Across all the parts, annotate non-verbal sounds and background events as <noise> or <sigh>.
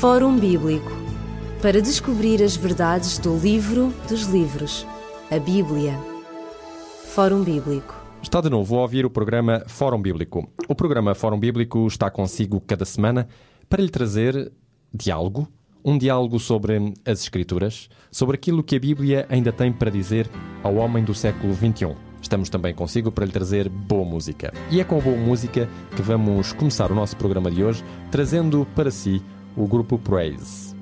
Fórum Bíblico para descobrir as verdades do livro dos livros, a Bíblia. Fórum Bíblico. Está de novo a ouvir o programa Fórum Bíblico. O programa Fórum Bíblico está consigo cada semana para lhe trazer diálogo, um diálogo sobre as Escrituras, sobre aquilo que a Bíblia ainda tem para dizer ao homem do século XXI. Estamos também consigo para lhe trazer boa música. E é com boa música que vamos começar o nosso programa de hoje, trazendo para si o grupo Praise.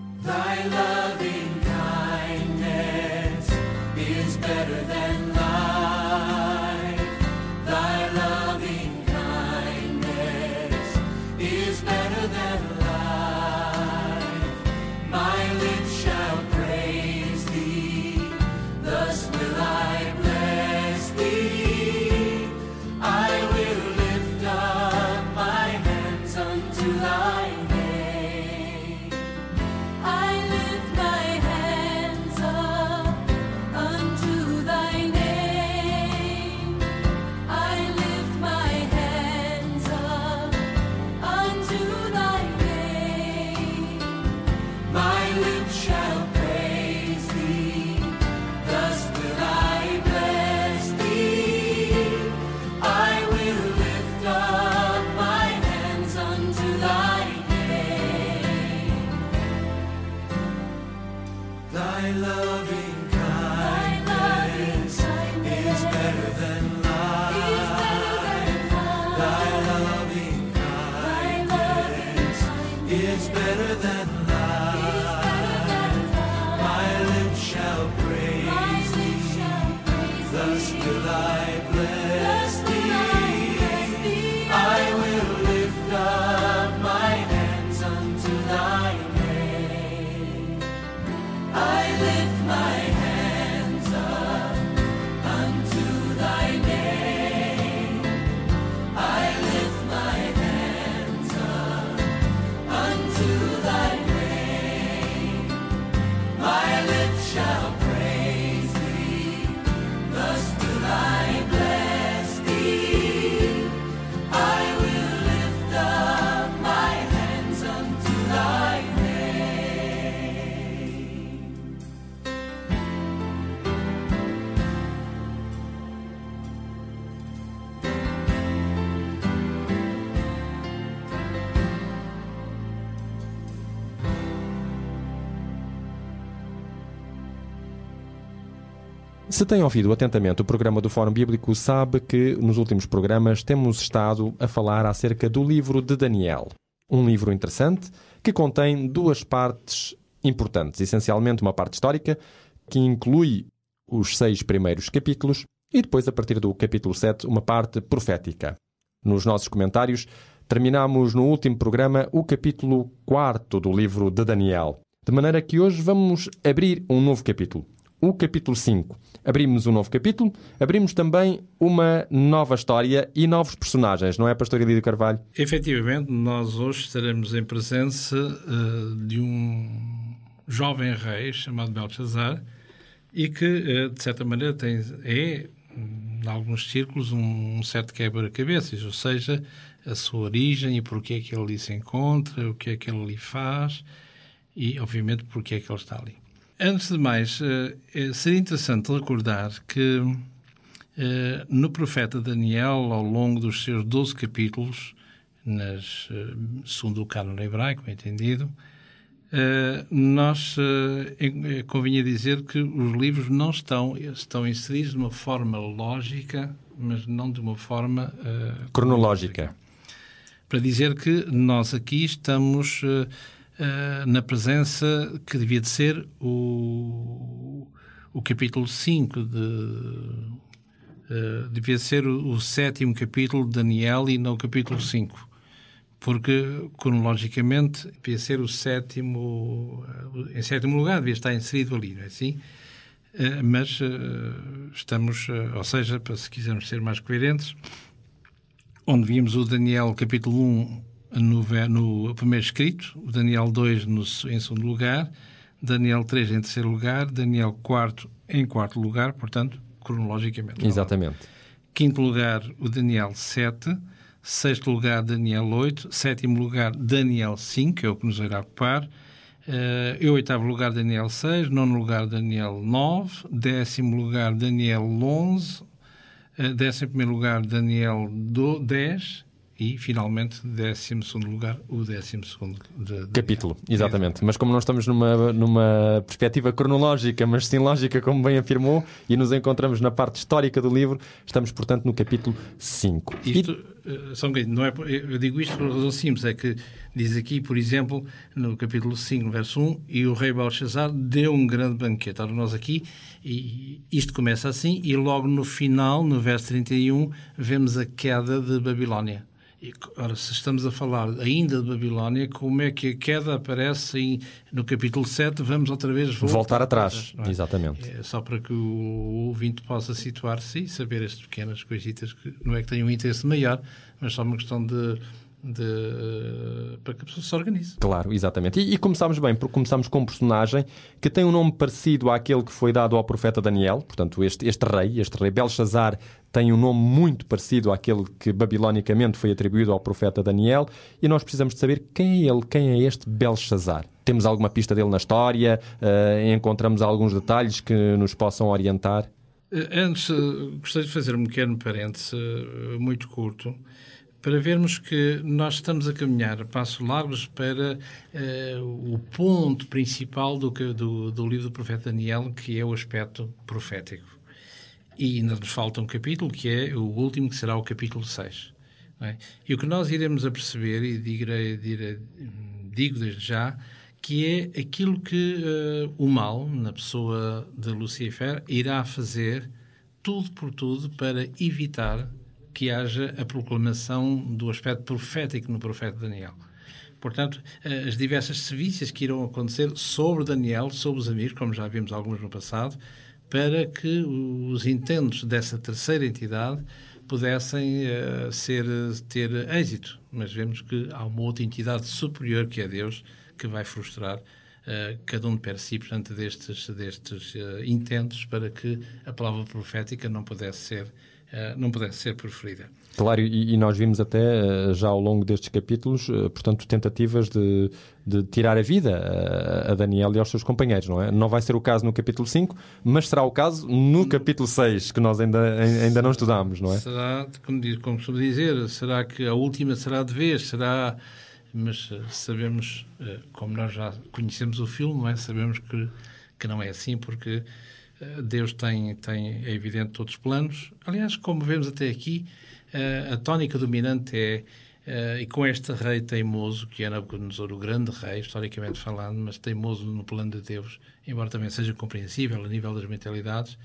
Se tem ouvido atentamente o programa do Fórum Bíblico, sabe que nos últimos programas temos estado a falar acerca do livro de Daniel. Um livro interessante que contém duas partes importantes. Essencialmente, uma parte histórica, que inclui os seis primeiros capítulos, e depois, a partir do capítulo 7, uma parte profética. Nos nossos comentários, terminamos no último programa o capítulo 4 do livro de Daniel. De maneira que hoje vamos abrir um novo capítulo o capítulo 5. Abrimos um novo capítulo, abrimos também uma nova história e novos personagens, não é, Pastor Elídio Carvalho? Efetivamente, nós hoje estaremos em presença eh, de um jovem rei chamado Belshazzar e que, eh, de certa maneira, tem, é, em alguns círculos, um certo quebra-cabeças, ou seja, a sua origem e porquê é que ele ali se encontra, o que é que ele ali faz e, obviamente, porquê é que ele está ali. Antes de mais, eh, eh, seria interessante recordar que eh, no profeta Daniel, ao longo dos seus 12 capítulos, nas, segundo o cânon hebraico, entendido, nós convinha dizer que os livros não estão, estão inseridos de uma forma lógica, mas não de uma forma eh, Cronológica. para dizer que nós aqui estamos eh, na presença que devia de ser o, o capítulo 5 de. eh, devia ser o, o sétimo capítulo de Daniel e não o capítulo 5. Porque, cronologicamente, devia ser o sétimo. eh, Em sétimo lugar, devia estar inserido ali, não é assim? Eh, Mas estamos, ou seja, se quisermos ser mais coerentes, onde vimos o Daniel capítulo 1 no, no primeiro escrito, o Daniel 2 no, em segundo lugar, Daniel 3 em terceiro lugar, Daniel 4 em quarto lugar, portanto, cronologicamente. Exatamente. Quinto lugar, o Daniel 7, Sexto lugar, Daniel 8. Sétimo lugar, Daniel 5, que é o que nos irá ocupar. Uh, em oitavo lugar, Daniel 6. Nono lugar, Daniel 9. Décimo lugar, Daniel 11. Uh, décimo primeiro lugar, Daniel 10. E, finalmente, décimo segundo lugar, o décimo segundo de, de Capítulo, exatamente. Mas como não estamos numa, numa perspectiva cronológica, mas sim lógica, como bem afirmou, e nos encontramos na parte histórica do livro, estamos, portanto, no capítulo 5. Isto, e... só um não é, eu digo isto por razão simples, é que diz aqui, por exemplo, no capítulo 5, verso 1, e o rei Belshazzar deu um grande banquete. Ora, nós aqui, e isto começa assim, e logo no final, no verso 31, vemos a queda de Babilónia. E, ora, se estamos a falar ainda de Babilónia, como é que a queda aparece em, no capítulo 7? Vamos outra vez voltar, voltar atrás. É? Exatamente. É só para que o ouvinte possa situar-se e saber estas pequenas coisitas que não é que tenham um interesse maior, mas só uma questão de de, para que a pessoa se organize. Claro, exatamente. E, e começámos bem, porque começámos com um personagem que tem um nome parecido àquele que foi dado ao profeta Daniel, portanto, este, este rei, este rei Belshazzar, tem um nome muito parecido àquele que babilonicamente foi atribuído ao profeta Daniel, e nós precisamos de saber quem é ele, quem é este Belshazzar. Temos alguma pista dele na história? Uh, encontramos alguns detalhes que nos possam orientar? Eh, antes, gostaria de fazer um pequeno parêntese muito curto para vermos que nós estamos a caminhar a passos largos para uh, o ponto principal do, do, do, livro do profeta Daniel, que é o aspecto profético. E ainda nos falta um capítulo, que é o último, que será o capítulo 6. É? E o que nós iremos a perceber, e direi, digo desde já, que é aquilo que uh, o mal, na pessoa de Lucifer, irá fazer tudo por tudo para evitar que haja a proclamação do aspecto profético no profeta Daniel. Portanto, eh, as diversas sevícias que irão acontecer sobre Daniel, sobre os amigos, como já vimos alguns no passado, para que os intentos dessa terceira entidade pudessem uh, ser, ter êxito. Mas vemos que há uma outra entidade superior, que é Deus, que vai frustrar uh, cada um de si, portanto, destes, destes uh, intentos para que a palavra profética não pudesse ser não pudesse ser preferida. Claro, e, e, nós vimos até eh, já ao longo destes capítulos, eh, portanto, tentativas de, de tirar a vida a, a, Daniel e aos seus companheiros, não é? Não vai ser o caso no capítulo 5, mas será o caso no capítulo 6, que nós ainda, ainda não estudámos, não é? Será, como, diz, como costumo dizer, será que a última será de vez? Será. Mas sabemos, como nós já conhecemos o filme, não é? Sabemos que, que não é assim, porque Deus tem, tem, é evidente, todos os planos. Aliás, como vemos até aqui, eh, a tónica dominante é, eh, e com este rei teimoso, que é Nabucodonosor, o grande rei, historicamente falando, mas teimoso no plano de Deus, embora também seja compreensível a nível das mentalidades,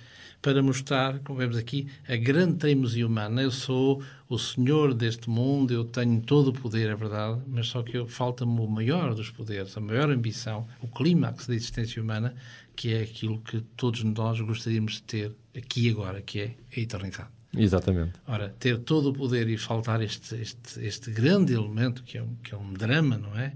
para mostrar, como vemos aqui, a grande teimosia humana. Eu sou o senhor deste mundo, eu tenho todo o poder, é verdade, mas só que falta-me o maior dos poderes, a maior ambição, o clímax da existência humana, que é aquilo que todos nós gostaríamos de ter aqui e agora, que é a eternidade. Exatamente. Ora, ter todo o poder e faltar este, este, este grande elemento, que é, um, que é um drama, não é?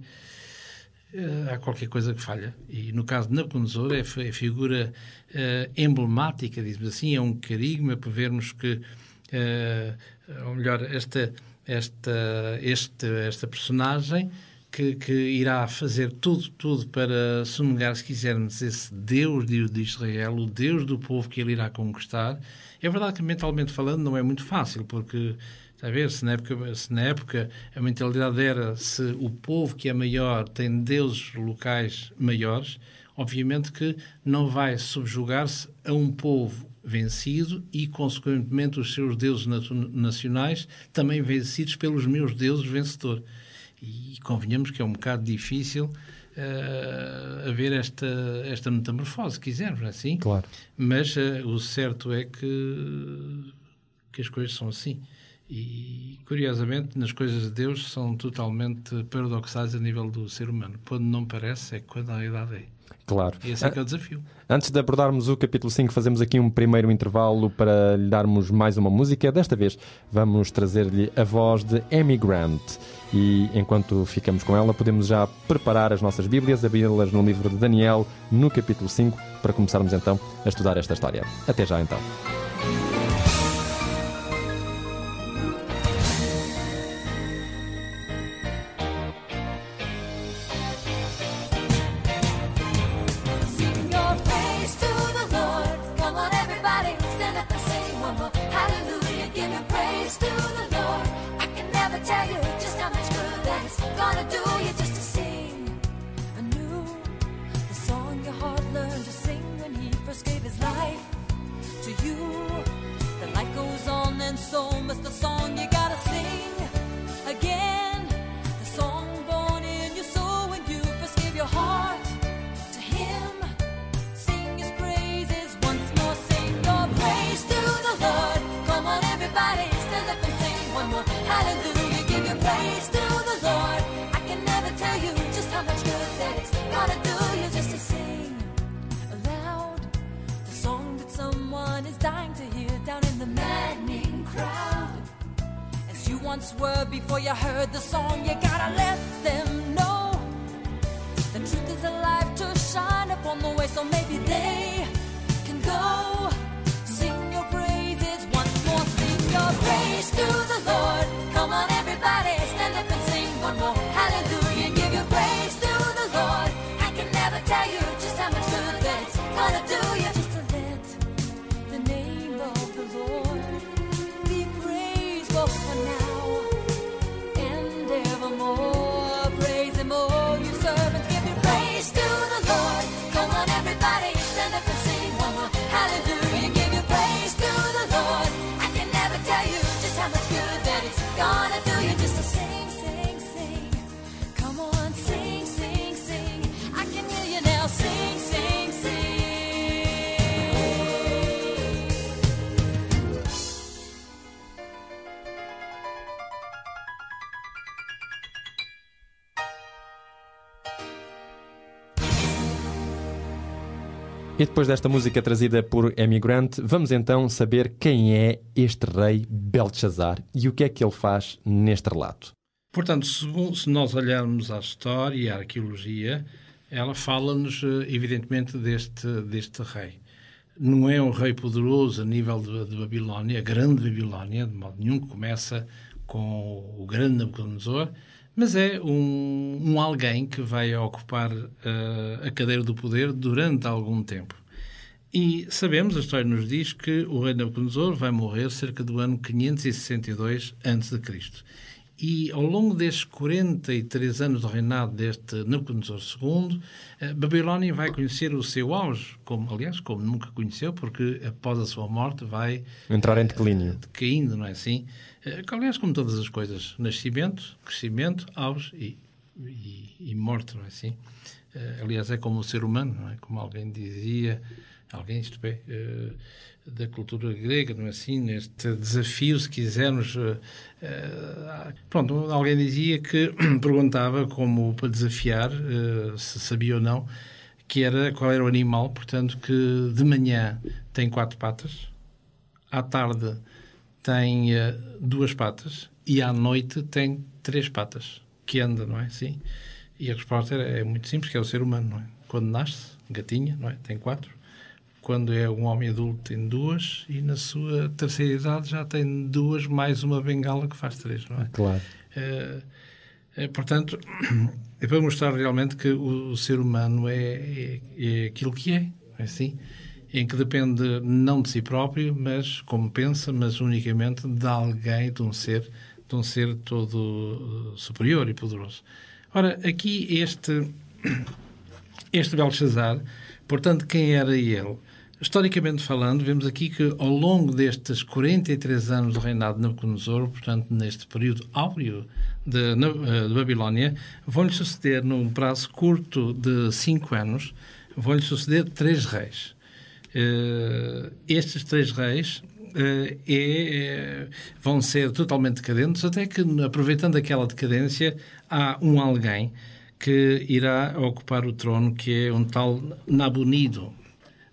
Uh, há qualquer coisa que falha. E no caso de Nabucodonosor, é, é a figura uh, emblemática, diz assim, é um carigma para vermos que, uh, ou melhor, esta, esta, este, esta personagem que, que, irá fazer tudo, tudo para sonegar, se quisermos, esse Deus de, de Israel, o Deus do povo que ele irá conquistar. É verdade que, mentalmente falando, não é muito fácil, porque, está a ver, se na época, se na época a mentalidade era se o povo que é maior tem deuses locais maiores, obviamente que não vai subjugar-se a um povo vencido e, consequentemente, os seus deuses nacionais também vencidos pelos meus deuses vencedores. E convenhamos que é um bocado difícil uh, haver esta, esta metamorfose, se quisermos, é assim? Claro. Mas uh, o certo é que, que as coisas são assim. E, curiosamente, nas coisas de Deus são totalmente paradoxais a nível do ser humano. Quando não parece, é quando a realidade é. Claro. E esse é que é o desafio. Antes de abordarmos o capítulo 5, fazemos aqui um primeiro intervalo para lhe darmos mais uma música. Desta vez vamos trazer-lhe a voz de Amy Grant. E enquanto ficamos com ela, podemos já preparar as nossas Bíblias, abri-las no livro de Daniel, no capítulo 5, para começarmos então a estudar esta história. Até já então. Depois desta música trazida por Emigrant, vamos então saber quem é este rei Belshazzar e o que é que ele faz neste relato. Portanto, se, nós olharmos à história e à arqueologia, ela fala-nos, eh, evidentemente, deste, deste rei. Não é um rei poderoso a nível de, de Babilónia, grande Babilónia, de modo nenhum, que começa com o grande Nabucodonosor, mas é um, um alguém que vai ocupar eh, a cadeira do poder durante algum tempo. E sabemos, a história nos diz que o rei Nabucodonosor vai morrer cerca do ano 562 a.C. E ao longo destes 43 anos do reinado deste Nabucodonosor II, a Babilónia vai conhecer o seu auge, como, aliás, como nunca conheceu, porque após a sua morte vai Entrar em declínio. caindo, não é assim? Eh, Aliás, como todas as coisas, nascimento, crescimento, auge e, e, e morte, não é assim? Eh, Aliás, é como o ser humano, não é? Como alguém dizia, alguém, isto é, eh, da cultura grega, não é assim? Neste desafio, se quisermos. eh, eh, pronto, alguém dizia que <clears throat> perguntava, como para desafiar, se sabia ou não, que era qual era o animal, portanto, que de manhã tem quatro patas, à tarde tem duas patas e à noite tem três patas, que anda, não é? Sim. E a resposta é, é muito simples, que é o ser humano, não é? Quando nasce, gatinha, não é? Tem quatro. Quando é um homem adulto tem duas e na sua terceira idade já tem duas mais uma bengala que faz três, não é? Claro. Eh, portanto, é para mostrar realmente que o, o ser humano é, é, é aquilo que é, é assim, em que depende não de si próprio, mas como pensa, mas unicamente de alguém, de um ser, de um ser todo eh, superior e poderoso. Ora, aqui este <coughs> este Belshazzar, portanto, quem era ele? Historicamente falando, vemos aqui que ao longo destes 43 anos do reinado de Nabucodonosor, portanto, neste período áureo de, eh, de Babilónia, vão-lhe suceder, num prazo curto de 5 anos, vão-lhe suceder três reis. Eh, estes três reis eh, é, vão ser totalmente decadentes, até que, aproveitando aquela decadência, há um alguém que irá ocupar o trono, que é um tal Nabunido,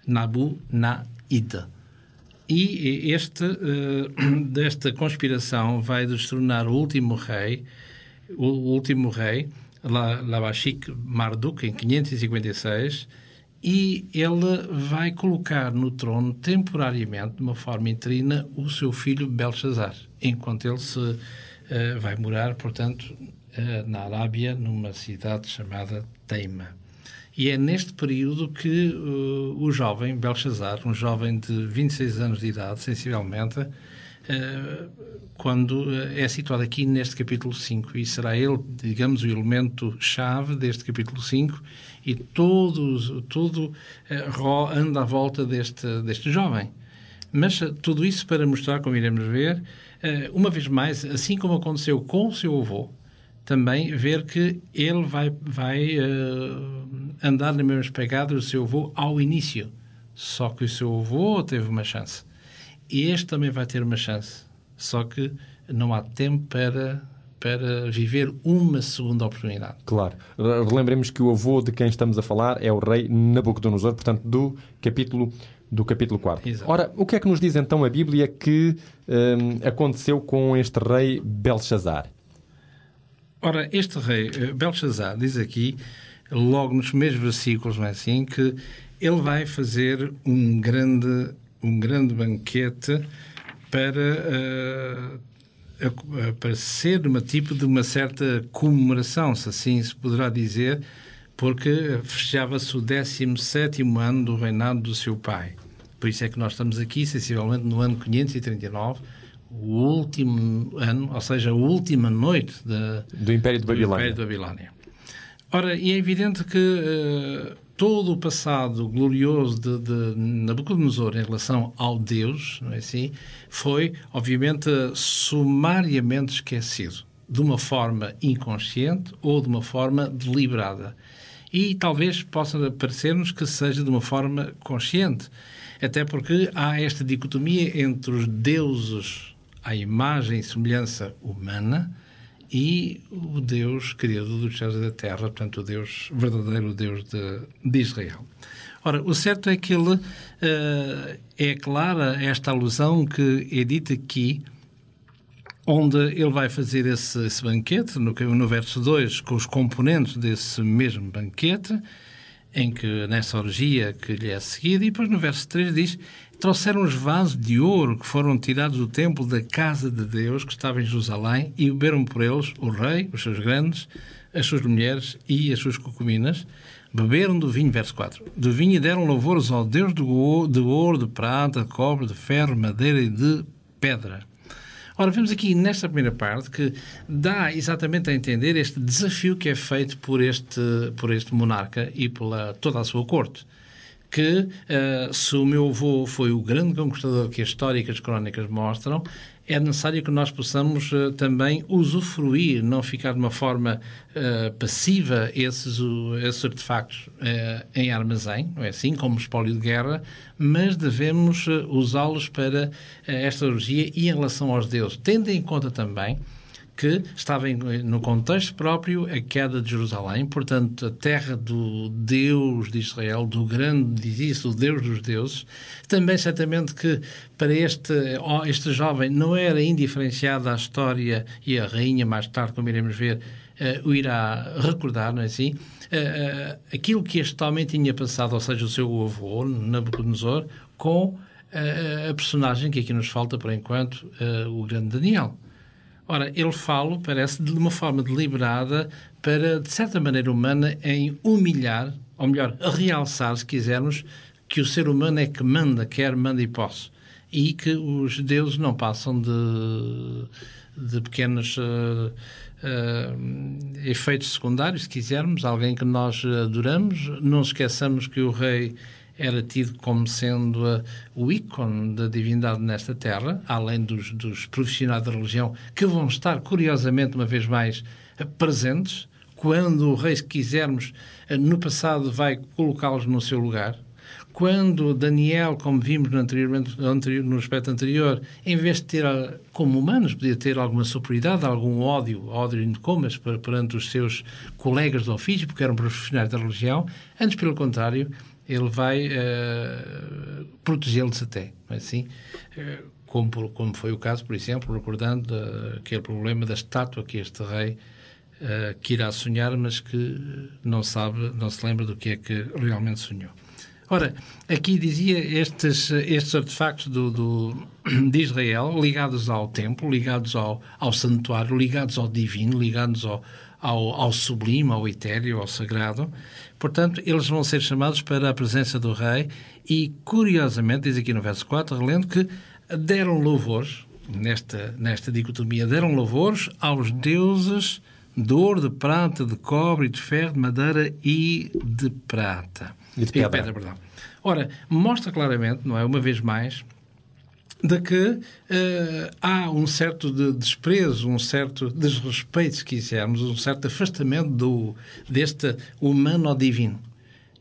Nabu Naid. E este, eh, <clears throat> desta conspiração vai destronar o último rei, o último rei, La- Labashik Marduk, em 556, e ele vai colocar no trono temporariamente, de uma forma interina, o seu filho Belshazzar, enquanto ele se eh, vai morar, portanto, eh, na Arábia, numa cidade chamada Teima. E é neste período que uh, o jovem Belshazzar, um jovem de 26 anos de idade, sensivelmente, eh, quando eh, é situado aqui neste capítulo 5 e será ele, digamos, o elemento-chave deste capítulo 5 e todo, eh, Ró anda à volta deste, deste jovem. Mas tudo isso para mostrar, como iremos ver, uma vez mais, assim como aconteceu com o seu avô, também ver que ele vai, vai eh, andar nas mesmas pegadas do seu avô ao início. Só que o seu avô teve uma chance. E este também vai ter uma chance. Só que não há tempo para, para viver uma segunda oportunidade. Claro. Relembremos que o avô de quem estamos a falar é o rei Nabucodonosor, portanto, do capítulo do capítulo 4. Exato. Ora, o que é que nos diz então a Bíblia que hum, aconteceu com este rei Belshazzar? Ora, este rei eh, Belshazzar diz aqui, logo nos primeiros versículos, não é assim, que ele vai fazer um grande, um grande banquete para, a- para ser uma tipo de uma certa comemoração, se assim se poderá dizer, porque fechava-se o 17º ano do reinado do seu pai. Por isso é que nós estamos aqui, sensivelmente, no ano 539, o último ano, ou seja, a última noite de do. Império de Babilónia. Ora, e é evidente que eh, todo o passado glorioso de, de Nabucodonosor em relação ao Deus, não é assim, foi, obviamente, sumariamente esquecido, de uma forma inconsciente ou de uma forma deliberada. E talvez possa parecer-nos que seja de uma forma consciente, até porque há esta dicotomia entre os deuses à imagem e semelhança humana e o Deus criador dos céus e da terra, portanto, o Deus verdadeiro, o Deus de, de Israel. Ora, o certo é que ele eh, é clara esta alusão que é dita aqui, onde ele vai fazer esse, esse banquete, no, no verso 2, com os componentes desse mesmo banquete, em que nessa orgia que lhe é seguida, e depois no verso 3 diz: trouxeram os vasos de ouro que foram tirados do templo da casa de Deus, que estava em Jerusalém, e beberam por eles o rei, os seus grandes, as suas mulheres e as suas concubinas. Beberam do vinho, verso 4, do vinho e deram louvores ao Deus de ouro, de prata, de cobre, de ferro, madeira e de pedra. Ora, vemos aqui nesta primeira parte que dá exatamente a entender este desafio que é feito por este, por este monarca e pela toda a sua corte. Que eh, se o meu avô foi o grande conquistador que as crónicas mostram, é necessário que nós possamos eh, também usufruir, não ficar de uma forma eh, passiva esses, o- esses artefactos em armazém, não é assim, como espólio de guerra, mas devemos usá-los para esta orgia e em relação aos deuses, tendo em conta também que estava em- no contexto próprio a queda de Jerusalém, portanto, a terra do Deus de Israel, do grande, diz isso, o Deus dos deuses. Também, certamente, que para este, este jovem não era indiferenciada a história e a rainha, mais tarde, como iremos ver, eh, o irá recordar, não é assim? Eh, eh, aquilo que este homem tinha passado, ou seja, o seu avô, Nabucodonosor, com eh, a personagem que aqui nos falta, por enquanto, o grande Daniel. Ora, ele fala, parece, de uma forma deliberada para, de certa maneira humana, em humilhar, ou melhor, realçar, se quisermos, que o ser humano é que manda, quer, manda e posse. E que os deuses não passam de, de pequenos eh, eh, efeitos secundários, se quisermos, alguém que nós adoramos. Não esqueçamos que o rei era tido como sendo uh, o ícone da divindade nesta terra, além dos, dos profissionais da religião, que vão estar, curiosamente, uma vez mais, uh, presentes, quando o rei, se quisermos, uh, no passado vai colocá-los no seu lugar. Quando Daniel, como vimos no, anteriormente, anterior, no aspecto anterior, em vez de ter, como humanos, podia ter alguma superioridade, algum ódio, ódio em comas per- perante os seus colegas de ofício, porque eram profissionais da religião, antes, pelo contrário, ele vai eh, protegê-los até, é assim? Eh, como, por- como foi o caso, por exemplo, recordando eh, aquele problema da estátua que este rei eh, que irá sonhar, mas que não sabe, não se lembra do que é que realmente sonhou. Ora, aqui dizia estes, estes artefactos do, do- <clears throat> de Israel ligados ao templo, ligados ao, ao santuário, ligados ao divino, ligados ao, ao, ao sublime, ao etéreo, ao sagrado. Portanto, eles vão ser chamados para a presença do rei e, curiosamente, diz aqui no verso 4, relendo que deram louvores, nesta, nesta dicotomia. Deram louvores aos deuses de ouro, de prata, de cobre, de ferro, de madeira e de prata. E de pedra. perdão. Ora, mostra claramente, não é, uma vez mais, de que eh, há um certo de desprezo, um certo desrespeito, se quisermos, um certo afastamento do, deste humano ao divino.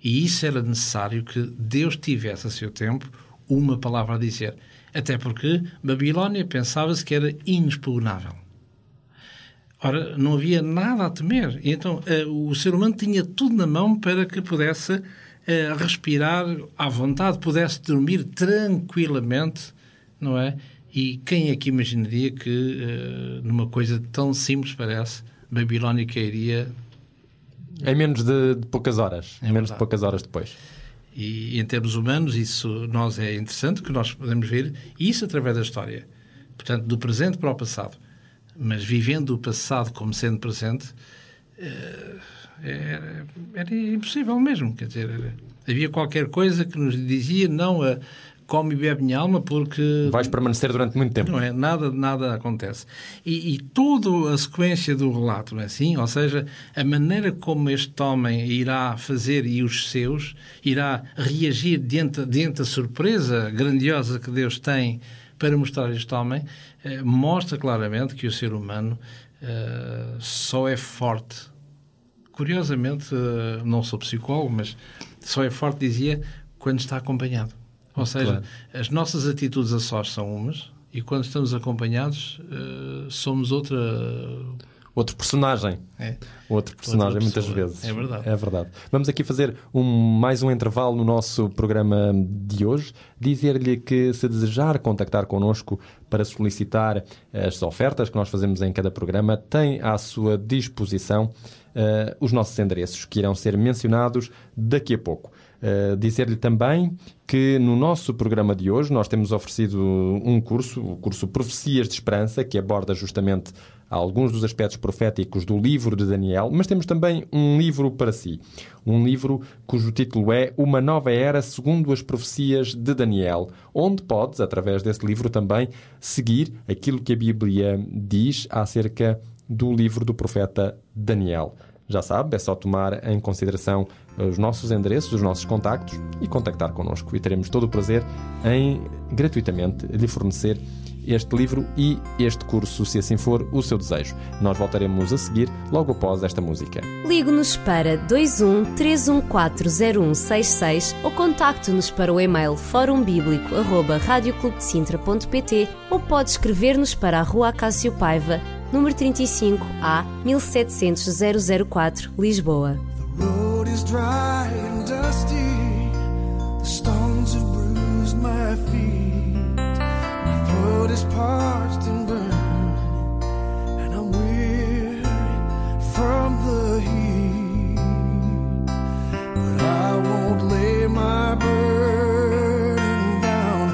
E isso era necessário que Deus tivesse a seu tempo uma palavra a dizer. Até porque Babilónia pensava-se que era inexpugnável. Ora, não havia nada a temer. Então eh, o ser humano tinha tudo na mão para que pudesse eh, respirar à vontade, pudesse dormir tranquilamente, não é? E quem é que imaginaria que eh, numa coisa tão simples parece, Babilónia cairia Em menos de, de poucas horas. É em menos de poucas horas depois. E em termos humanos, isso nós é interessante que nós podemos ver isso através da história. Portanto, do presente para o passado. Mas vivendo o passado como sendo presente, eh, era, era impossível mesmo. Quer dizer, havia qualquer coisa que nos dizia não a come e bebe minha alma porque Vais permanecer durante muito tempo. não é? Nada, nada acontece. E, e toda a sequência do relato, não é assim? Ou seja, a maneira como este homem irá fazer e os seus, irá reagir diante, diante da surpresa grandiosa que Deus tem para mostrar a este homem, eh, mostra claramente que o ser humano eh, só é forte. Curiosamente, eh, não sou psicólogo, mas só é forte, dizia, quando está acompanhado. Ou seja, Claro. as nossas atitudes a sós são umas e quando estamos acompanhados eh, somos outra. Outro personagem. É. Outro personagem, muitas vezes. É verdade. É verdade. Vamos aqui fazer um, mais um intervalo no nosso programa de hoje. Dizer-lhe que se desejar contactar connosco para solicitar as ofertas que nós fazemos em cada programa, tem à sua disposição eh, os nossos endereços, que irão ser mencionados daqui a pouco. Uh, Dizer-lhe também que no nosso programa de hoje nós temos oferecido um curso, o curso Profecias de Esperança, que aborda justamente alguns dos aspectos proféticos do livro de Daniel, mas temos também um livro para si. Um livro cujo título é Uma Nova Era segundo as Profecias de Daniel, onde podes, através desse livro, também seguir aquilo que a Bíblia diz acerca do livro do profeta Daniel. Já sabe, é só tomar em consideração os nossos endereços, os nossos contactos e contactar connosco. E teremos todo o prazer em gratuitamente lhe fornecer este livro e este curso, se assim for o seu desejo. Nós voltaremos a seguir logo após esta música. Ligue-nos para 21 3140166 ou contacte-nos para o e-mail forumbíblico.radioclubdecintra.pt ou pode escrever-nos para a Rua Acácio Paiva, número 35 A 1700 004, Lisboa. The road Parched and burned. And I'm weary from the heat. But I won't lay my burden down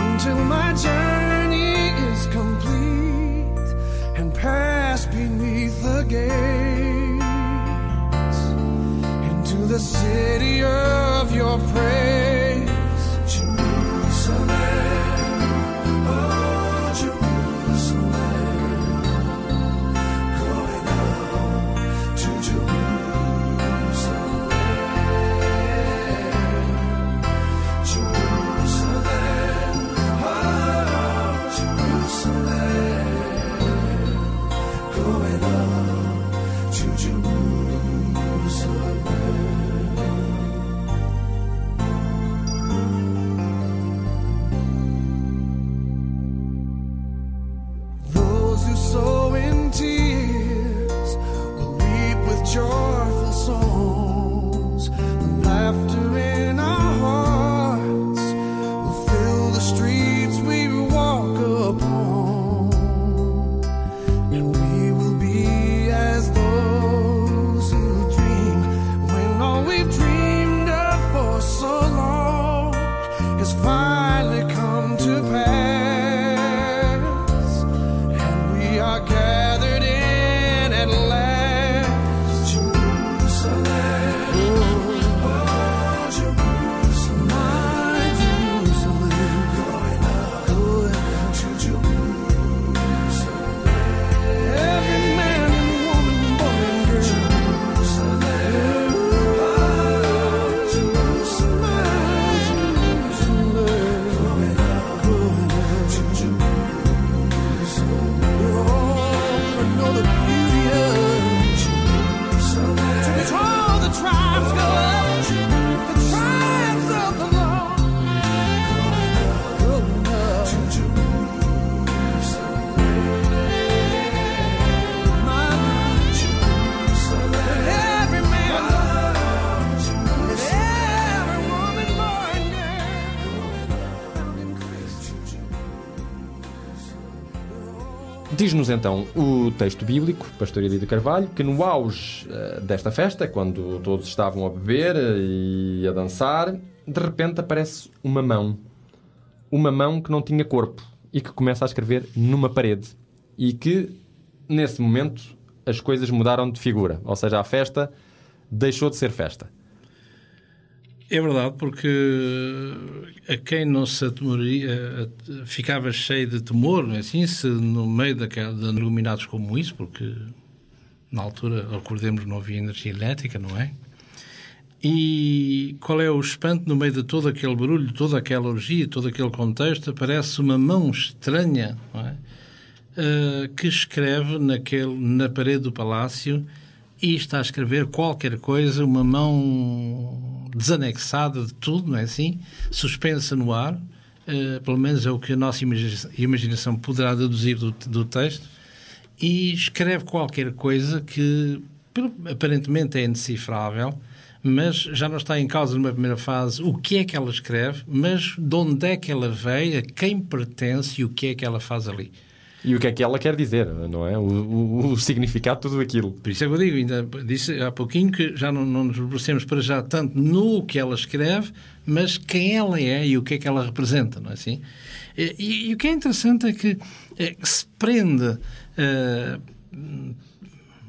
until my journey is complete and pass beneath the gates into the city of your praise, Diz-nos então o texto bíblico, Pastor Edito Carvalho, que no auge eh, desta festa, quando todos estavam a beber eh, e a dançar, de repente aparece uma mão. Uma mão que não tinha corpo e que começa a escrever numa parede. E que, nesse momento, as coisas mudaram de figura. Ou seja, a festa deixou de ser festa. É verdade, porque a quem não se atemoria, ficava cheio de temor, é assim, se no meio daquela, de iluminados como isso, porque na altura, recordemos, não havia energia elétrica, não é? E qual é o espanto no meio de todo aquele barulho, toda aquela orgia, todo aquele contexto? Aparece uma mão estranha, é? Uh, que escreve naquele, na parede do palácio e está a escrever qualquer coisa, uma mão desanexada de tudo, não é assim? Suspensa no ar, uh, pelo menos é o que a nossa imaginação, poderá deduzir do, do, texto, e escreve qualquer coisa que aparentemente é indecifrável, mas já não está em causa numa primeira fase o que é que ela escreve, mas de onde é que ela veio, a quem pertence e o que é que ela faz ali. E o que é que ela quer dizer, não é? O, o, o significado de tudo aquilo. Por isso é que eu digo, ainda disse há pouquinho que já não, não nos debrucemos para já tanto no que ela escreve, mas quem ela é e o que é que ela representa, não é assim? E, e, o que é interessante é que, é, que se prende, uh,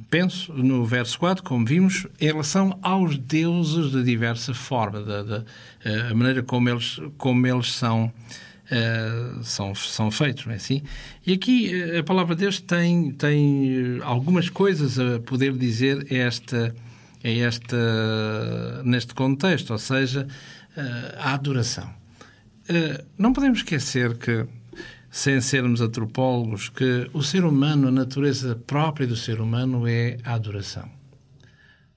penso, no verso 4, como vimos, em relação aos deuses de diversa forma, da, da uh, a maneira como eles, como eles são uh, são, são feitos, não é assim? E aqui uh, a palavra de Deus tem, tem algumas coisas a poder dizer esta, esta, neste contexto, ou seja, uh, a adoração. não podemos esquecer que, sem sermos antropólogos, que o ser humano, a natureza própria do ser humano é a adoração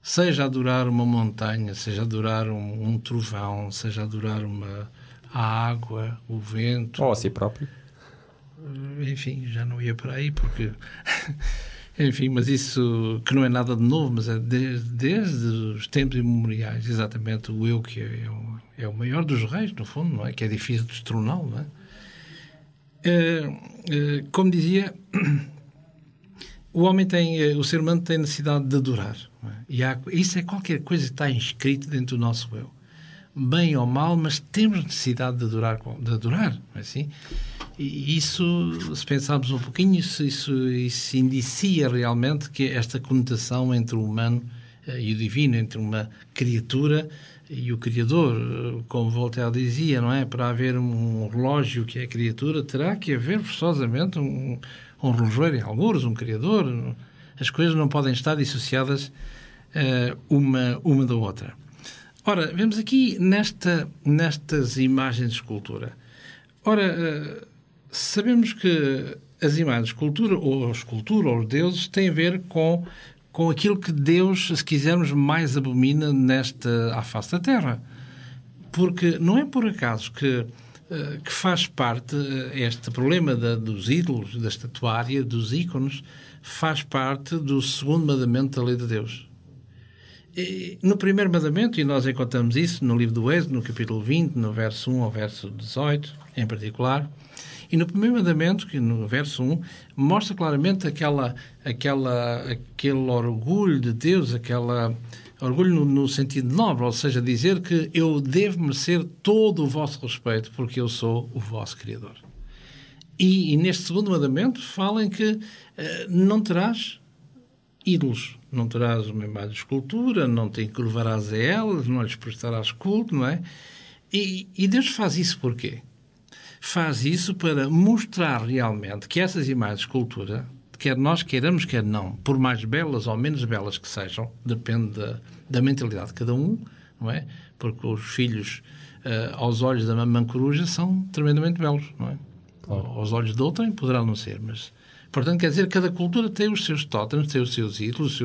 seja adorar uma montanha, seja adorar um, um, trovão, seja adorar uma, a água, o vento. Ou a si próprio. Enfim, já não ia para aí porque. <laughs> Enfim, mas isso que não é nada de novo, mas é desde, desde os tempos imemoriais, exatamente o eu que é, é, o, é o maior dos reis, no fundo, não é? Que é difícil de destroná-lo, não é? é? é? Como dizia, <clears throat> o homem tem, eh, o ser humano tem necessidade de adorar. É? E há, isso é qualquer coisa que está inscrito dentro do nosso eu bem ou mal, mas temos necessidade de adorar, de adorar é assim? E isso, se pensarmos um pouquinho, isso, isso, isso indicia realmente que esta conotação entre o humano eh, e o divino, entre uma criatura e o Criador, eh, como Voltaire dizia, não é? Para haver um relógio que é criatura, terá que haver forçosamente um, um em alguns, um Criador. As coisas não podem estar dissociadas uh, uma, uma da outra. Ora, vemos aqui nesta, nestas imagens de escultura. Ora, eh, sabemos que as imagens de escultura, ou a escultura, ou os deuses, têm a ver com, com aquilo que Deus, se quisermos, mais abomina nesta, à face da Terra. Porque não é por acaso que, eh, que faz parte eh, este problema da, dos ídolos, da estatuária, dos ícones, faz parte do segundo mandamento da lei de Deus no primeiro mandamento, e nós encontramos isso no livro do Êxodo, no capítulo 20, no verso 1 ao verso 18, em particular, e no primeiro mandamento, que no verso 1, mostra claramente aquela, aquela, aquele orgulho de Deus, aquela orgulho no, no, sentido nobre, ou seja, dizer que eu devo merecer todo o vosso respeito porque eu sou o vosso Criador. E, e neste segundo mandamento fala em que uh, não terás ídolos, não terás uma imagem de escultura, não te encurvarás a elas, não lhes prestarás culto, não é? E, e Deus faz isso porquê? Faz isso para mostrar realmente que essas imagens de escultura, quer nós queiramos, quer não, por mais belas ou menos belas que sejam, depende da, da mentalidade de cada um, não é? Porque os filhos, uh, aos olhos da mamãe coruja, são tremendamente belos, não é? Claro. Aos olhos de outrem poderá não ser, mas Portanto, quer dizer, cada cultura tem os seus tótems, tem os seus ídolos,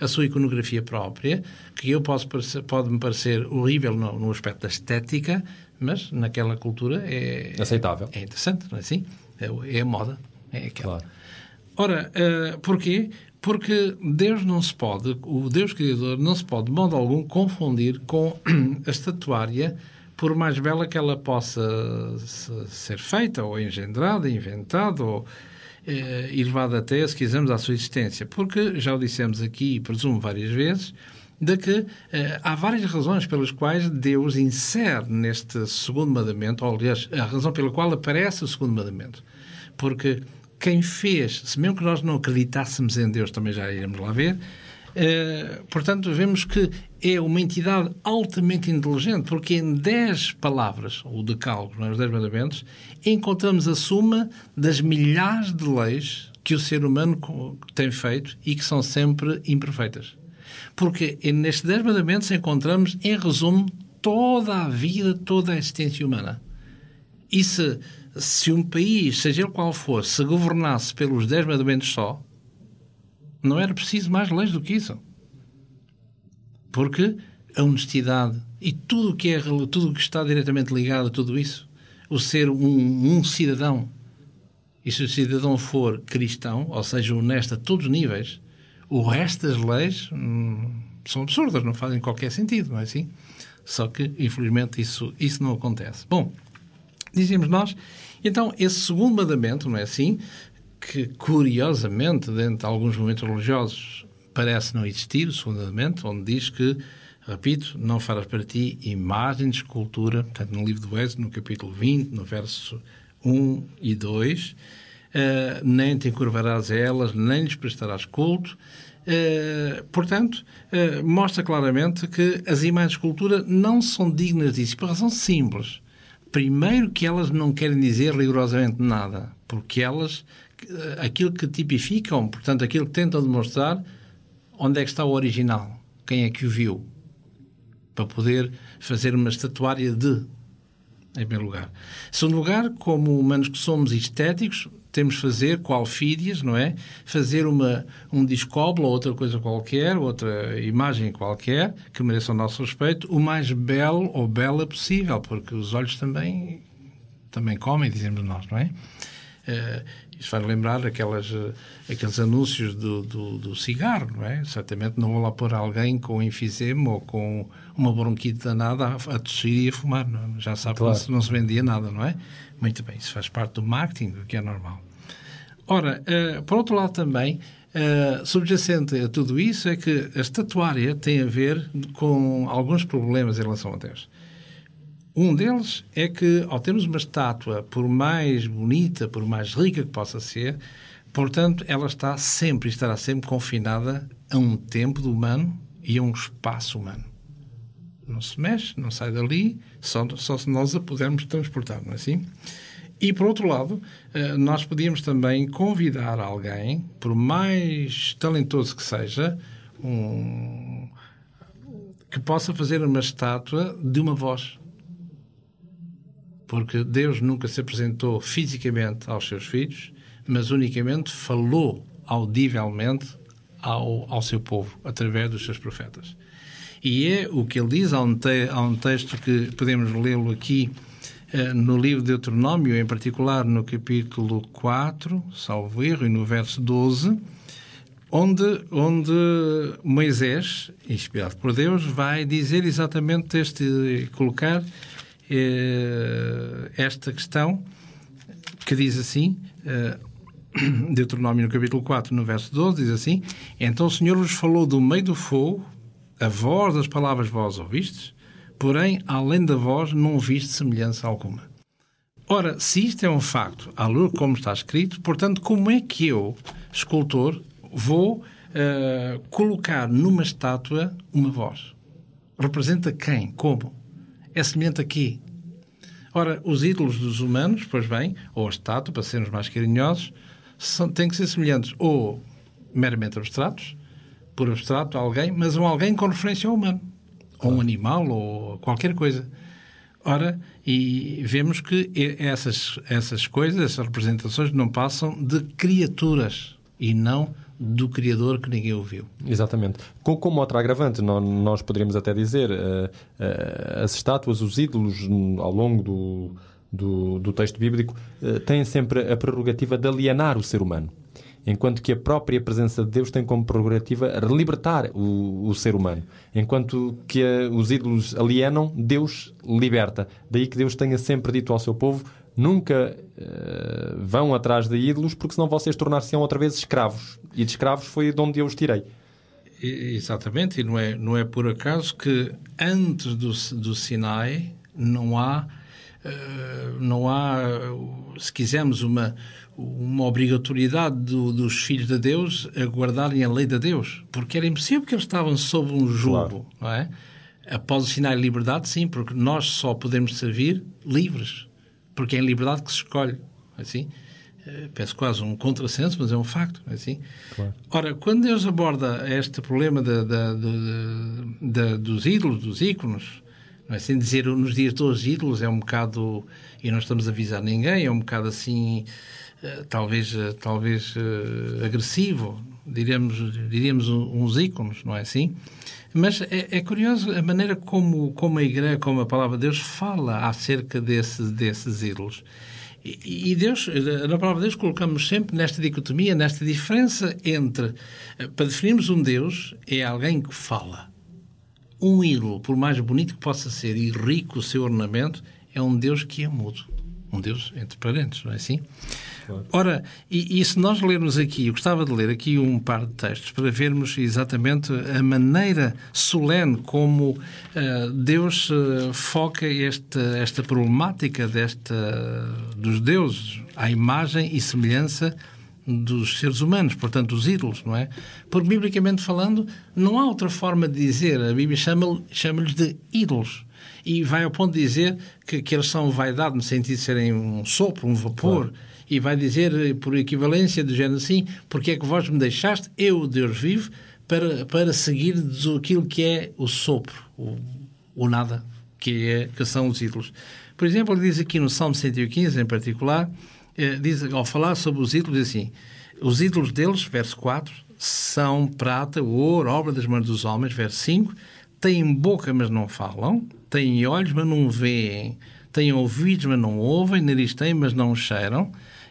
a sua iconografia própria, que eu posso parecer, pode me parecer horrível no, no, aspecto da estética, mas naquela cultura é... Aceitável. É interessante, não é assim? É, é a moda. É aquela. Claro. Ora, uh, porquê? Porque Deus não se pode, o Deus Criador não se pode, de modo algum, confundir com <clears throat> a estatuária, por mais bela que ela possa ser feita, ou engendrada, inventada, ou eh, e levado até, se quisermos, à sua existência. Porque, já o dissemos aqui e presumo várias vezes, de que eh, há várias razões pelas quais Deus insere neste segundo mandamento, ou aliás, a razão pela qual aparece o segundo mandamento. Porque quem fez, se mesmo que nós não acreditássemos em Deus, também já iremos lá ver, eh, portanto, vemos que é uma entidade altamente inteligente, porque em 10 palavras, ou decálogo, não é? os 10 mandamentos, encontramos a suma das milhares de leis que o ser humano tem feito e que são sempre imperfeitas. Porque nestes 10 mandamentos encontramos, em resumo, toda a vida, toda a existência humana. E se, se um país, seja ele qual for, se governasse pelos 10 mandamentos só, não era preciso mais leis do que isso. Porque a honestidade e tudo o que, é, tudo que está diretamente ligado a tudo isso, o ser um, um cidadão, e se o cidadão for cristão, ou seja, honesto a todos os níveis, o resto das leis hum, são absurdas, não fazem qualquer sentido, não é assim? Só que, infelizmente, isso, isso não acontece. Bom, dizemos nós, então, esse segundo mandamento, não é assim? Que, curiosamente, dentro de alguns momentos religiosos, parece não existir, mandamento, onde diz que, repito, não farás para ti imagem de escultura, portanto, no livro do Êxodo, no capítulo 20, no verso 1 e 2, eh, nem te encurvarás a elas, nem lhes prestarás culto. Eh, portanto, eh, mostra claramente que as imagens de escultura não são dignas disso, por razão simples. Primeiro que elas não querem dizer rigorosamente nada, porque elas, aquilo que tipificam, portanto, aquilo que tentam demonstrar, onde é que está o original? Quem é que o viu? Para poder fazer uma estatuária de, em primeiro lugar. Segundo lugar, como humanos que somos estéticos, temos de fazer, qual fídias, não é? Fazer uma, um discóbulo ou outra coisa qualquer, outra imagem qualquer, que mereça o nosso respeito, o mais belo ou bela possível, porque os olhos também, também comem, dizemos nós, não é? Eh, isto vai lembrar aquelas, eh, aqueles anúncios do, do, do cigarro, não é? Certamente não vou lá pôr alguém com enfisema ou com uma bronquite danada a, a tossir e a fumar. Não é? Já sabe Claro. que não se- vendia nada, não é? Muito bem, isso faz parte do marketing, o que é normal. Ora, eh, por outro lado também, eh, subjacente a tudo isso é que a estatuária tem a ver com alguns problemas em relação a Deus. Um deles é que, ao termos uma estátua, por mais bonita, por mais rica que possa ser, portanto, ela está sempre, estará sempre confinada a um tempo do humano e a um espaço humano. Não se mexe, não sai dali, só, só se nós a pudermos transportar, não é assim? E, por outro lado, eh, nós podíamos também convidar alguém, por mais talentoso que seja, um, que possa fazer uma estátua de uma voz. Porque Deus nunca se apresentou fisicamente aos seus filhos, mas unicamente falou audivelmente ao, ao seu povo, através dos seus profetas. E é o que ele diz, há um, te, há um texto que podemos lê-lo aqui eh, no livro de Deuteronômio, em particular no capítulo 4, salvo erro, e no verso 12, onde, onde Moisés, inspirado por Deus, vai dizer exatamente este, colocar esta questão que diz assim, eh, <clears throat> Deuteronômio no capítulo 4, no verso 12, diz assim: Então o Senhor vos falou do meio do fogo, a voz das palavras vós ouvistes, porém, além da voz, não viste semelhança alguma. Ora, se isto é um facto, à luz como está escrito, portanto, como é que eu, escultor, vou eh, colocar numa estátua uma voz? Representa quem? Como? É semelhante a quê? Ora, os ídolos dos humanos, pois bem, ou a estátua, para sermos mais carinhosos, são, têm que ser semelhantes ou meramente abstratos, por abstrato a alguém, mas um alguém com referência ao humano, ou um animal, ou qualquer coisa. Ora, e vemos que essas, essas coisas, essas representações, não passam de criaturas e não do Criador que ninguém ouviu. Exatamente. Com, como outra agravante, nó- nós poderíamos até dizer eh, eh, as estátuas, os ídolos, ao longo do, do, do texto bíblico, eh, têm sempre a prerrogativa de alienar o ser humano. Enquanto que a própria presença de Deus tem como prerrogativa libertar o, o ser humano. Enquanto que eh, os ídolos alienam, Deus liberta. Daí que Deus tenha sempre dito ao seu povo: nunca eh, vão atrás de ídolos, porque senão vocês tornar-se-ão outra vez escravos. E de escravos foi de onde eu os tirei. Exatamente, e não é, não é por acaso que antes do, do Sinai não há, eh, não há, se quisermos, uma, uma obrigatoriedade do- dos filhos de Deus a guardarem a lei de Deus, porque era impossível que eles estavam sob um jugo, não é? Após o Sinai liberdade, sim, porque nós só podemos servir livres, porque é em liberdade que se escolhe, assim. Eh, Peço quase um contrassenso, mas é um facto, é assim? Ora, quando Deus aborda este problema da- da- do- da- dos ídolos, dos íconos, não é assim? Dizer nos dias dos ídolos é um bocado, e não estamos a avisar ninguém, é um bocado assim, eh, talvez, eh, talvez agressivo, diríamos, diríamos uns íconos, não é assim? Mas é, é curioso a maneira como, como a Igreja, como a Palavra de Deus fala acerca desses, desses ídolos. E e Deus, na palavra de Deus, colocamos sempre nesta dicotomia, nesta diferença entre, eh, para definirmos um Deus, é alguém que fala. Um ídolo, por mais bonito que possa ser e rico o seu ornamento, é um Deus que é mudo. Um Deus entre parentes, não é assim? Ora, e, e se nós lermos aqui, eu gostava de ler aqui um par de textos para vermos exatamente a maneira solene como eh, Deus eh, foca esta, esta problemática desta, dos deuses à imagem e semelhança dos seres humanos, portanto, dos ídolos, não é? Porque, biblicamente falando, não há outra forma de dizer. A Bíblia chama- chama-lhes de ídolos. E vai ao ponto de dizer que, que eles são vaidade no sentido de serem um sopro, um vapor. E vai dizer, eh, por equivalência, do género assim, porque é que vós me deixaste, eu, Deus vivo, para, para seguir aquilo que é o sopro, o, o nada, que, é, que são os ídolos. Por exemplo, ele diz aqui no Salmo 115, em particular, eh, diz, ao falar sobre os ídolos, diz assim: os ídolos deles, verso 4, são prata, ouro, obra das mãos dos homens, verso 5, têm boca, mas não falam, têm olhos, mas não veem, têm ouvidos, mas não ouvem, nariz têm, mas não cheiram.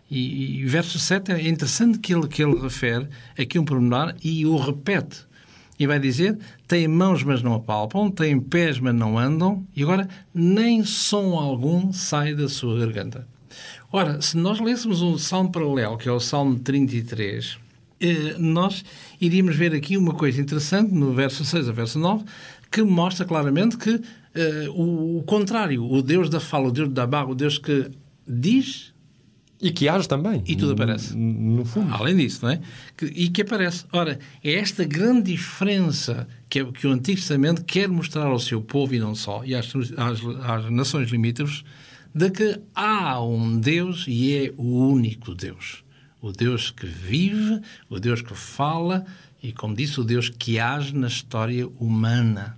E, e verso 7 é interessante que ele, que ele refere aqui um pormenor e o repete. E vai dizer: têm mãos, mas não apalpam, têm pés, mas não andam, e agora nem som algum sai da sua garganta. Ora, se nós lêssemos um salmo paralelo, que é o Salmo 33, eh, nós iríamos ver aqui uma coisa interessante no verso 6 a verso 9, que mostra claramente que eh, o, o contrário, o Deus da fala, o Deus da barra, o Deus que diz E que age também. E tudo aparece. No fundo. Além disso, não é? Que- e que aparece. Ora, é esta grande diferença que, é- que o Antigo Testamento quer mostrar ao seu povo e não só, e às, às, às nações limítrofes, de que há um Deus e é o único Deus. O Deus que vive, o Deus que fala e, como disse, o Deus que age na história humana.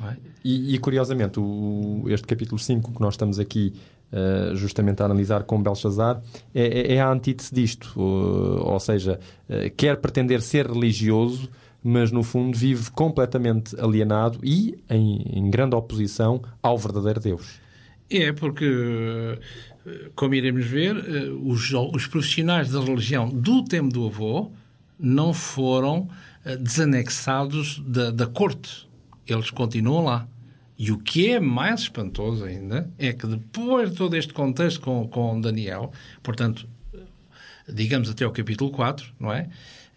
É? E, e, curiosamente, o- este capítulo 5 que nós estamos aqui eh, justamente a analisar com Belshazzar é, é- é a antítese disto. Uh, ou seja, eh, quer pretender ser religioso, mas no fundo vive completamente alienado e em, em grande oposição ao verdadeiro Deus. É, porque, eh, como iremos ver, os, os profissionais da religião do tempo do avô não foram desanexados da, da corte. Eles continuam lá. E o que é mais espantoso ainda é que depois de todo este contexto com, com Daniel, portanto, digamos até o capítulo 4, não é?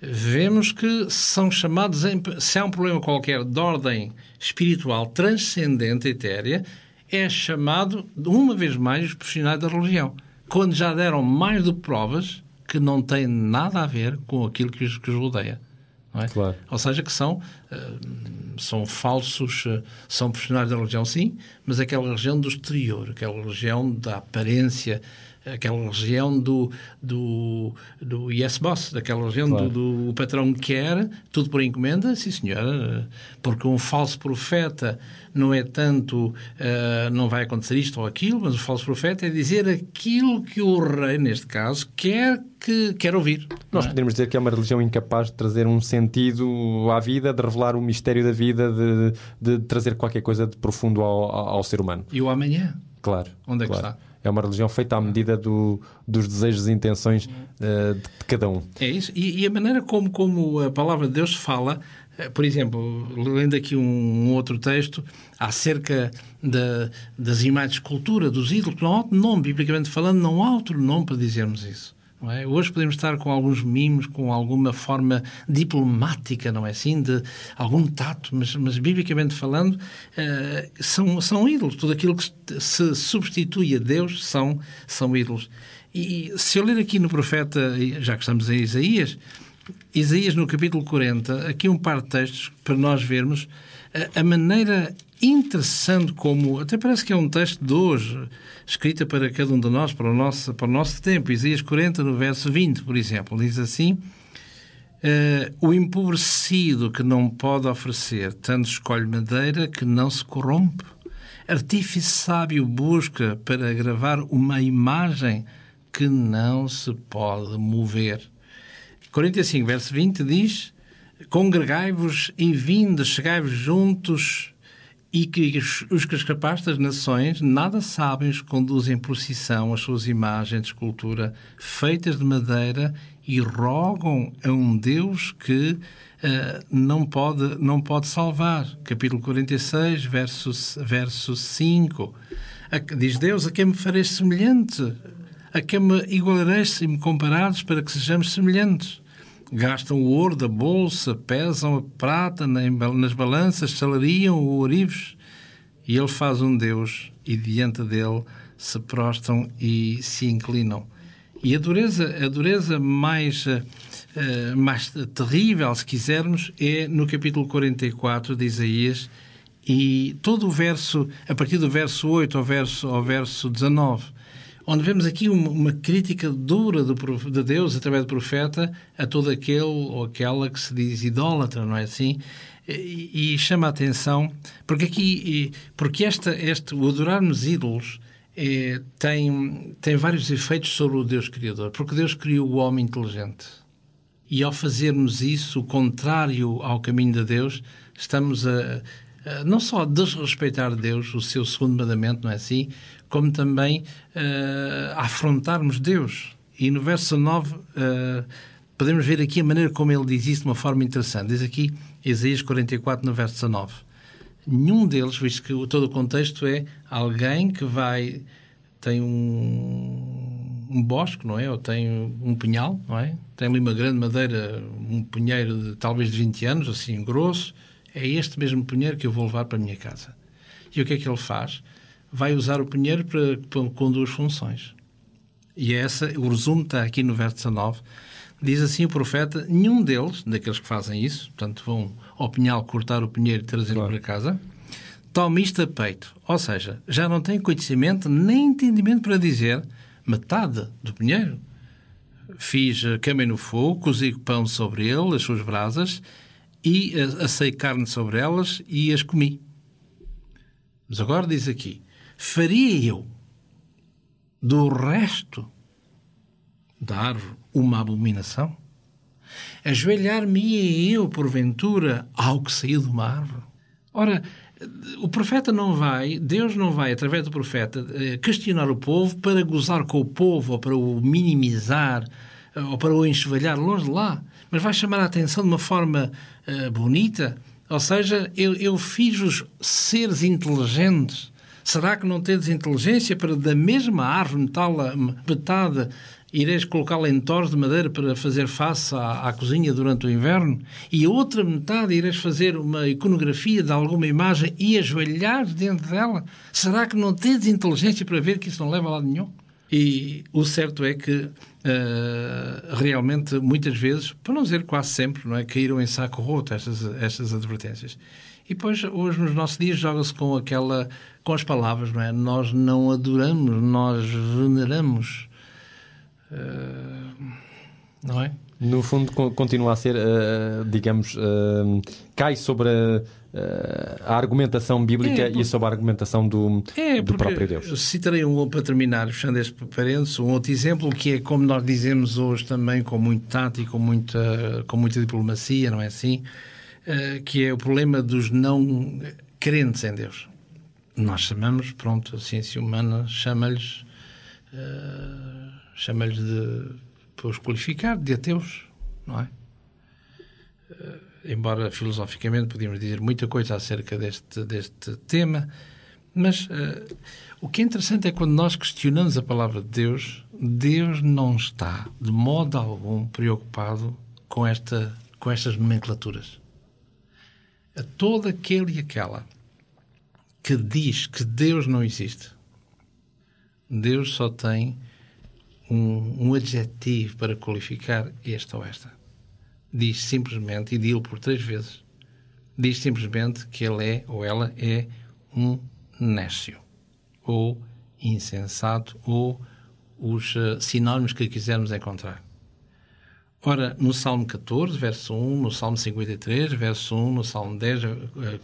Vemos que são chamados, em, se há um problema qualquer de ordem espiritual transcendente, etérea, é chamado, uma vez mais, os profissionais da religião. Quando já deram mais que provas que não têm nada a ver com aquilo que os, que os rodeia. É? Claro. Ou seja, que são, eh, são falsos, eh, são profissionais da religião, sim, mas aquela religião do exterior, aquela religião da aparência, aquela religião do, do, do yes boss, daquela religião Claro. do, do patrão quer, tudo por encomenda, sim senhora, porque um falso profeta não é tanto, eh, não vai acontecer isto ou aquilo, mas o falso profeta é dizer aquilo que o rei, neste caso, quer, que, quer ouvir. Nós é? poderíamos dizer que é uma religião incapaz de trazer um sentido à vida, de revelar o mistério da vida, de, de trazer qualquer coisa de profundo ao, ao- ao ser humano. E o amanhã? Claro. Onde é que claro. está? É uma religião feita à medida do- dos desejos e intenções eh, de, de cada um. É isso. E, e a maneira como, como a palavra de Deus fala eh, por exemplo, lendo aqui um, um outro texto acerca da, das imagens de escultura, dos ídolos, não há outro nome, biblicamente falando, não há outro nome para dizermos isso. É? Hoje podemos estar com alguns mimos, com alguma forma diplomática, não é assim? De algum tato, mas, mas biblicamente falando, eh, são, são ídolos. Tudo aquilo que se substitui a Deus são, são ídolos. E se eu ler aqui no profeta, já que estamos em Isaías, Isaías no capítulo 40, aqui um par de textos para nós vermos a, a maneira interessante como, até parece que é um texto de hoje, escrita para cada um de nós, para o nosso, para o nosso tempo. Isaías 40, no verso 20, por exemplo, diz assim: eh, O empobrecido que não pode oferecer, tanto escolhe madeira que não se corrompe. Artífice sábio busca para gravar uma imagem que não se pode mover. 45, verso 20 diz: Congregai-vos e vinde, chegai-vos juntos, e que os, os que capazes das nações nada sabem, os conduzem em procissão as suas imagens de escultura feitas de madeira e rogam a um Deus que uh, não, pode, não pode salvar. Capítulo 46, verso, verso 5. Diz Deus: A quem me farei semelhante? A quem me igualarei se me comparares para que sejamos semelhantes? Gastam o ouro da bolsa, pesam a prata nas balanças, salariam o ourives. E ele faz um Deus, e diante dele se prostram e se inclinam. E a dureza, a dureza mais, uh, mais terrível, se quisermos, é no capítulo 44 de Isaías, e todo o verso, a partir do verso 8 ao verso, ao verso 19 onde vemos aqui uma, uma crítica dura do, de Deus através do profeta a todo aquele ou aquela que se diz idólatra, não é assim? E, e chama a atenção porque aqui porque esta este o adorarmos ídolos é, tem tem vários efeitos sobre o Deus criador porque Deus criou o homem inteligente e ao fazermos isso o contrário ao caminho de Deus estamos a, não só desrespeitar Deus o seu segundo mandamento não é assim como também uh, afrontarmos Deus. E no verso 9 uh, eh, podemos ver aqui a maneira como ele diz isso de uma forma interessante. Diz aqui, Isaías 44, no verso 19. Nenhum deles, visto que todo o contexto é alguém que vai, tem um, um bosque, não é? Ou tem um pinhal, não é? Tem ali uma grande madeira, um pinheiro de talvez de 20 anos, assim grosso. É este mesmo pinheiro que eu vou levar para a minha casa. E o que é que ele faz? Vai usar o pinheiro para, para, com duas funções. E é essa, o resumo está aqui no verso 19. Diz assim o profeta: nenhum deles, daqueles que fazem isso, portanto vão ao pinhal cortar o pinheiro e trazê-lo claro. para casa, toma isto a peito. Ou seja, já não tem conhecimento nem entendimento para dizer metade do pinheiro. Fiz cama no fogo, cozi pão sobre ele, as suas brasas, e assei carne sobre elas e as comi. Mas agora diz aqui: faria eu do resto da árvore uma abominação? Ajoelhar-me eu, porventura, ao que saiu de uma árvore? Ora, o profeta não vai, Deus não vai, através do profeta, eh, questionar o povo para gozar com o povo ou para o minimizar eh, ou para o enxovalhar longe de lá, mas vai chamar a atenção de uma forma uh, bonita. Ou seja, eu, eu fiz-os seres inteligentes Será que não tedes inteligência para, da mesma árvore, metá-la metade, ireis colocá-la em torres de madeira para fazer face à, à, cozinha durante o inverno? E a outra metade ireis fazer uma iconografia de alguma imagem e ajoelhar dentro dela? Será que não tedes inteligência para ver que isso não leva a lado nenhum? E o certo é que uh, realmente, muitas vezes, para não dizer quase sempre, não é, caíram em saco roto estas, estas advertências. E depois, hoje, nos nossos dias, joga-se com aquela, com as palavras, não é? Nós não adoramos, nós veneramos. Uh, não é? No fundo, continua a ser, uh, digamos, uh, cai sobre a, a argumentação bíblica é, e sobre a argumentação do, é, do próprio Deus. Citarei um, para terminar, fechando este parênteses, um outro exemplo que é como nós dizemos hoje também, com muito tato e com muita, com muita diplomacia, não é assim? Eh, que é o problema dos não crentes em Deus. Nós chamamos, pronto, a ciência humana chama-lhes, uh, chama-lhes de, para os qualificar, de ateus, não é? Uh, embora filosoficamente podíamos dizer muita coisa acerca deste, deste tema, mas eh, o que é interessante é quando nós questionamos a palavra de Deus, Deus não está de modo algum preocupado com, esta, com estas nomenclaturas. A todo aquele e aquela que diz que Deus não existe, Deus só tem um, um adjetivo para qualificar esta ou esta. Diz simplesmente, e digo por três vezes, diz simplesmente que ele é ou ela é um nécio, ou insensato, ou os uh, sinónimos que quisermos encontrar. Ora, no Salmo 14, verso 1, no Salmo 53, verso 1, no Salmo 10, uh,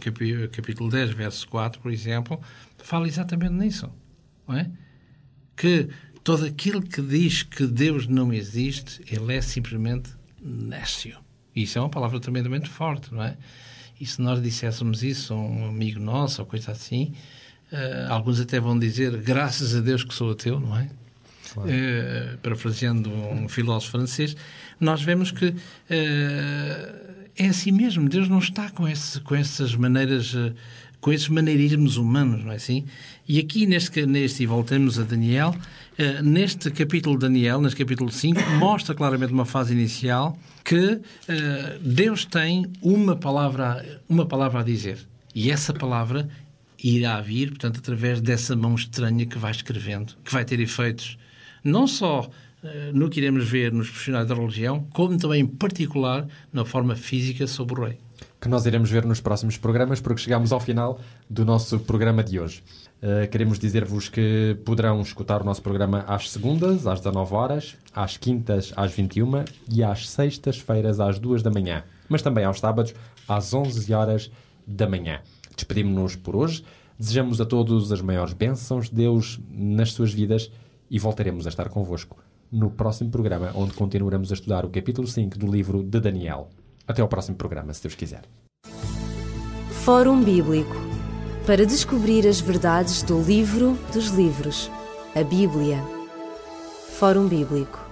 capi- capítulo 10, verso 4, por exemplo, fala exatamente nisso. Não é? Que todo aquele que diz que Deus não existe, ele é simplesmente nécio. Isso é uma palavra tremendamente forte, não é? E se nós disséssemos isso a um amigo nosso, ou coisa assim, eh, alguns até vão dizer graças a Deus que sou ateu, não é? Eh, parafraseando um filósofo francês, nós vemos que eh, é assim mesmo. Deus não está com, esse, com essas maneiras, eh, com esses maneirismos humanos, não é assim? E aqui neste, neste e voltamos a Daniel, eh, neste capítulo de Daniel, neste capítulo 5, mostra claramente uma fase inicial que eh, Deus tem uma palavra, uma palavra a dizer. E essa palavra irá vir, portanto, através dessa mão estranha que vai escrevendo, que vai ter efeitos não só eh, no que iremos ver nos profissionais da religião, como também em particular na forma física sobre o rei. que nós iremos ver nos próximos programas, porque chegamos ao final do nosso programa de hoje. Uh, queremos dizer-vos que poderão escutar o nosso programa às segundas, às 19 horas, às quintas, às 21 e às sextas-feiras, às 2 da manhã, mas também aos sábados, às 11 horas da manhã. Despedimos-nos por hoje, desejamos a todos as maiores bênçãos de Deus nas suas vidas e voltaremos a estar convosco no próximo programa, onde continuaremos a estudar o capítulo 5 do livro de Daniel. Até ao próximo programa, se Deus quiser. Fórum Bíblico para descobrir as verdades do livro dos livros, a Bíblia. Fórum Bíblico